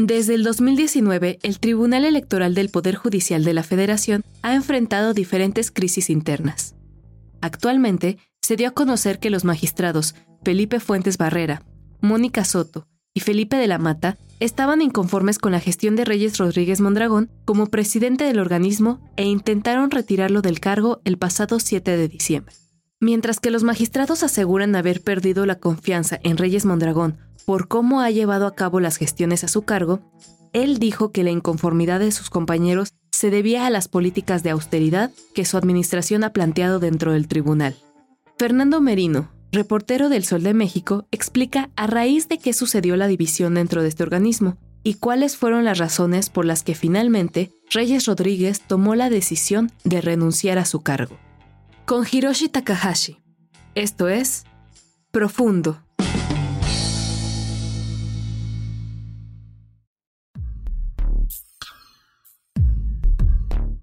Desde el 2019, el Tribunal Electoral del Poder Judicial de la Federación ha enfrentado diferentes crisis internas. Actualmente, se dio a conocer que los magistrados Felipe Fuentes Barrera, Mónica Soto y Felipe de la Mata estaban inconformes con la gestión de Reyes Rodríguez Mondragón como presidente del organismo e intentaron retirarlo del cargo el pasado 7 de diciembre. Mientras que los magistrados aseguran haber perdido la confianza en Reyes Mondragón por cómo ha llevado a cabo las gestiones a su cargo, él dijo que la inconformidad de sus compañeros se debía a las políticas de austeridad que su administración ha planteado dentro del tribunal. Fernando Merino, reportero del Sol de México, explica a raíz de qué sucedió la división dentro de este organismo y cuáles fueron las razones por las que finalmente Reyes Rodríguez tomó la decisión de renunciar a su cargo. Con Hiroshi Takahashi. Esto es Profundo.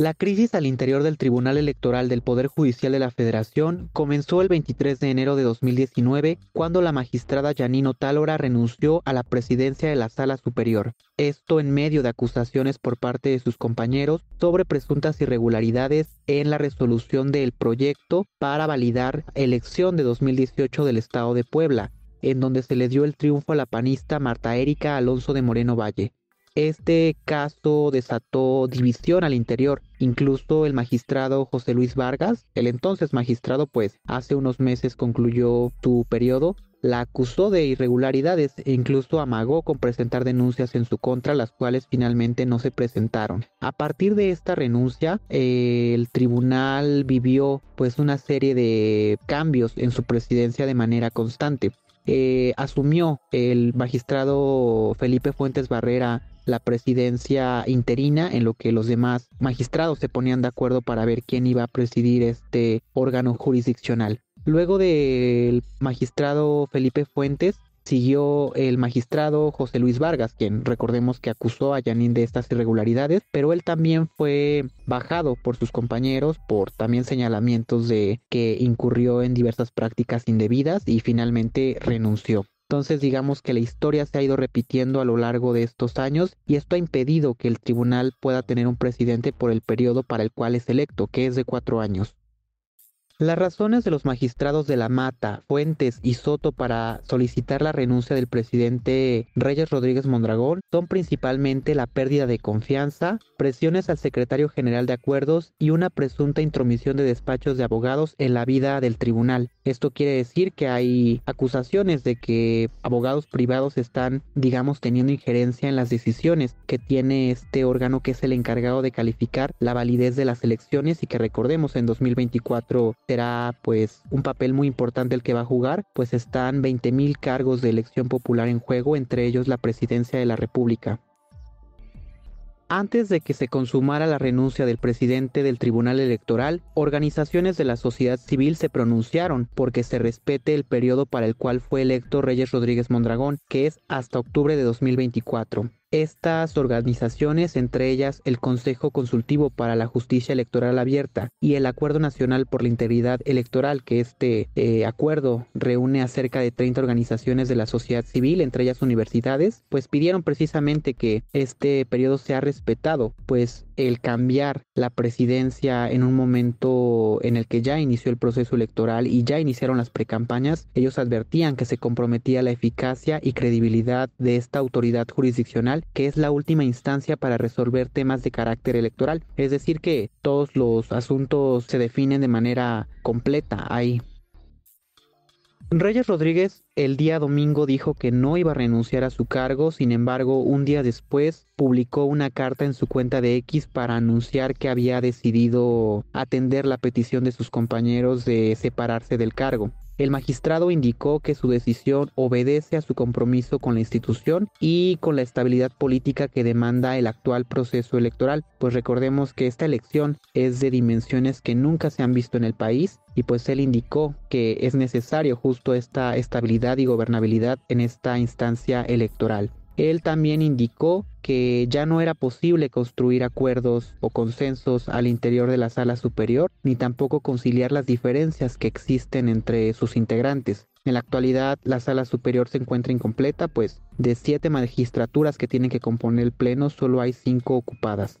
La crisis al interior del Tribunal Electoral del Poder Judicial de la Federación comenzó el 23 de enero de 2019 cuando la magistrada Janino Tálora renunció a la presidencia de la Sala Superior. Esto en medio de acusaciones por parte de sus compañeros sobre presuntas irregularidades en la resolución del proyecto para validar elección de 2018 del Estado de Puebla, en donde se le dio el triunfo a la panista Marta Erika Alonso de Moreno Valle. Este caso desató división al interior. Incluso el magistrado José Luis Vargas, el entonces magistrado, pues hace unos meses concluyó su periodo, la acusó de irregularidades e incluso amagó con presentar denuncias en su contra, las cuales finalmente no se presentaron. A partir de esta renuncia, el tribunal vivió pues una serie de cambios en su presidencia de manera constante. Eh, asumió el magistrado Felipe Fuentes Barrera la presidencia interina en lo que los demás magistrados se ponían de acuerdo para ver quién iba a presidir este órgano jurisdiccional. Luego del magistrado Felipe Fuentes, siguió el magistrado José Luis Vargas, quien recordemos que acusó a Yanin de estas irregularidades, pero él también fue bajado por sus compañeros por también señalamientos de que incurrió en diversas prácticas indebidas y finalmente renunció. Entonces digamos que la historia se ha ido repitiendo a lo largo de estos años y esto ha impedido que el tribunal pueda tener un presidente por el periodo para el cual es electo, que es de cuatro años. Las razones de los magistrados de la Mata, Fuentes y Soto para solicitar la renuncia del presidente Reyes Rodríguez Mondragón son principalmente la pérdida de confianza, presiones al secretario general de acuerdos y una presunta intromisión de despachos de abogados en la vida del tribunal. Esto quiere decir que hay acusaciones de que abogados privados están, digamos, teniendo injerencia en las decisiones que tiene este órgano que es el encargado de calificar la validez de las elecciones y que recordemos en 2024 será pues un papel muy importante el que va a jugar, pues están 20.000 cargos de elección popular en juego, entre ellos la presidencia de la República. Antes de que se consumara la renuncia del presidente del Tribunal Electoral, organizaciones de la sociedad civil se pronunciaron porque se respete el periodo para el cual fue electo Reyes Rodríguez Mondragón, que es hasta octubre de 2024. Estas organizaciones, entre ellas el Consejo Consultivo para la Justicia Electoral Abierta y el Acuerdo Nacional por la Integridad Electoral, que este eh, acuerdo reúne a cerca de 30 organizaciones de la sociedad civil, entre ellas universidades, pues pidieron precisamente que este periodo sea respetado, pues el cambiar la presidencia en un momento en el que ya inició el proceso electoral y ya iniciaron las precampañas, ellos advertían que se comprometía la eficacia y credibilidad de esta autoridad jurisdiccional que es la última instancia para resolver temas de carácter electoral. Es decir, que todos los asuntos se definen de manera completa ahí. Reyes Rodríguez el día domingo dijo que no iba a renunciar a su cargo, sin embargo, un día después publicó una carta en su cuenta de X para anunciar que había decidido atender la petición de sus compañeros de separarse del cargo. El magistrado indicó que su decisión obedece a su compromiso con la institución y con la estabilidad política que demanda el actual proceso electoral, pues recordemos que esta elección es de dimensiones que nunca se han visto en el país y pues él indicó que es necesario justo esta estabilidad y gobernabilidad en esta instancia electoral. Él también indicó que ya no era posible construir acuerdos o consensos al interior de la sala superior, ni tampoco conciliar las diferencias que existen entre sus integrantes. En la actualidad, la sala superior se encuentra incompleta, pues de siete magistraturas que tienen que componer el pleno, solo hay cinco ocupadas.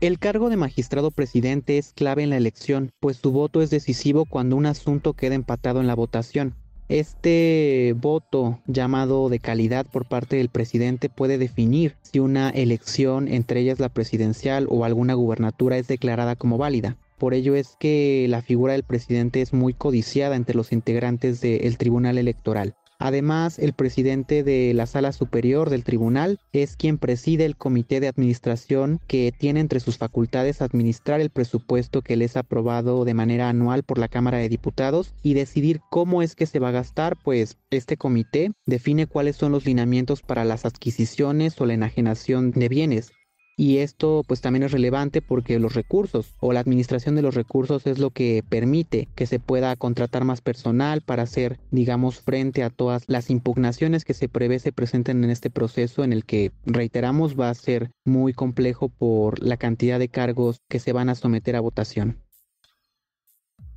El cargo de magistrado presidente es clave en la elección, pues su voto es decisivo cuando un asunto queda empatado en la votación. Este voto llamado de calidad por parte del presidente puede definir si una elección, entre ellas la presidencial o alguna gubernatura, es declarada como válida. Por ello es que la figura del presidente es muy codiciada entre los integrantes del Tribunal Electoral. Además, el presidente de la sala superior del tribunal es quien preside el comité de administración que tiene entre sus facultades administrar el presupuesto que les ha aprobado de manera anual por la Cámara de Diputados y decidir cómo es que se va a gastar, pues este comité define cuáles son los lineamientos para las adquisiciones o la enajenación de bienes y esto pues también es relevante porque los recursos o la administración de los recursos es lo que permite que se pueda contratar más personal para hacer digamos frente a todas las impugnaciones que se prevé se presenten en este proceso en el que reiteramos va a ser muy complejo por la cantidad de cargos que se van a someter a votación.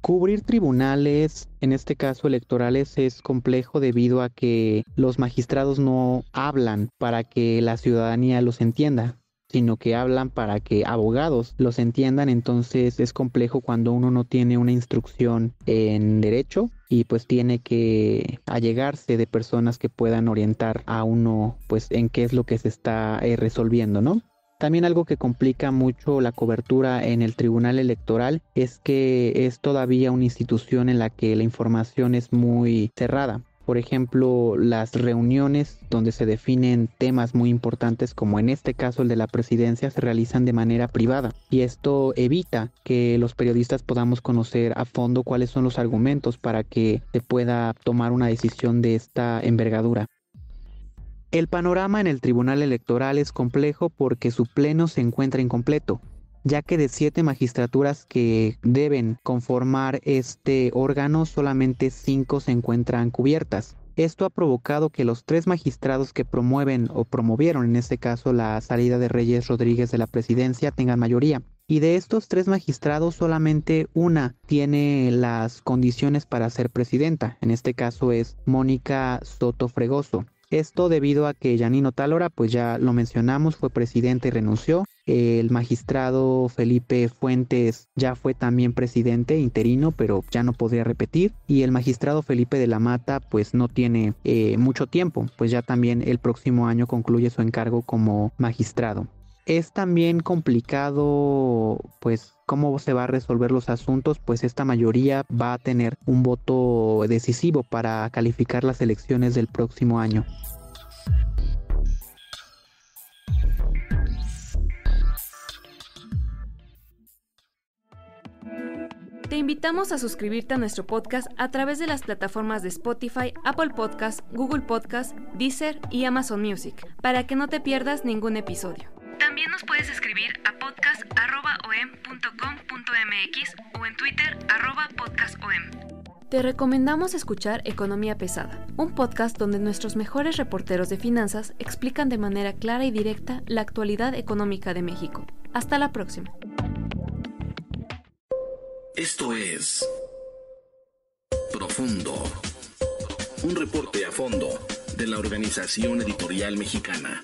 Cubrir tribunales, en este caso electorales, es complejo debido a que los magistrados no hablan para que la ciudadanía los entienda sino que hablan para que abogados los entiendan, entonces es complejo cuando uno no tiene una instrucción en derecho y pues tiene que allegarse de personas que puedan orientar a uno pues en qué es lo que se está eh, resolviendo, ¿no? También algo que complica mucho la cobertura en el Tribunal Electoral es que es todavía una institución en la que la información es muy cerrada. Por ejemplo, las reuniones donde se definen temas muy importantes como en este caso el de la presidencia se realizan de manera privada y esto evita que los periodistas podamos conocer a fondo cuáles son los argumentos para que se pueda tomar una decisión de esta envergadura. El panorama en el Tribunal Electoral es complejo porque su pleno se encuentra incompleto ya que de siete magistraturas que deben conformar este órgano, solamente cinco se encuentran cubiertas. Esto ha provocado que los tres magistrados que promueven o promovieron en este caso la salida de Reyes Rodríguez de la presidencia tengan mayoría. Y de estos tres magistrados solamente una tiene las condiciones para ser presidenta. En este caso es Mónica Soto Fregoso. Esto debido a que Yanino Talora, pues ya lo mencionamos, fue presidente y renunció. El magistrado Felipe Fuentes ya fue también presidente interino, pero ya no podría repetir. Y el magistrado Felipe de la Mata, pues no tiene eh, mucho tiempo, pues ya también el próximo año concluye su encargo como magistrado. Es también complicado, pues, cómo se va a resolver los asuntos, pues esta mayoría va a tener un voto decisivo para calificar las elecciones del próximo año. Te invitamos a suscribirte a nuestro podcast a través de las plataformas de Spotify, Apple Podcast, Google Podcast, Deezer y Amazon Music, para que no te pierdas ningún episodio. También nos puedes escribir a podcast.om.com.mx o en Twitter podcastom. Te recomendamos escuchar Economía Pesada, un podcast donde nuestros mejores reporteros de finanzas explican de manera clara y directa la actualidad económica de México. Hasta la próxima. Esto es Profundo, un reporte a fondo de la Organización Editorial Mexicana.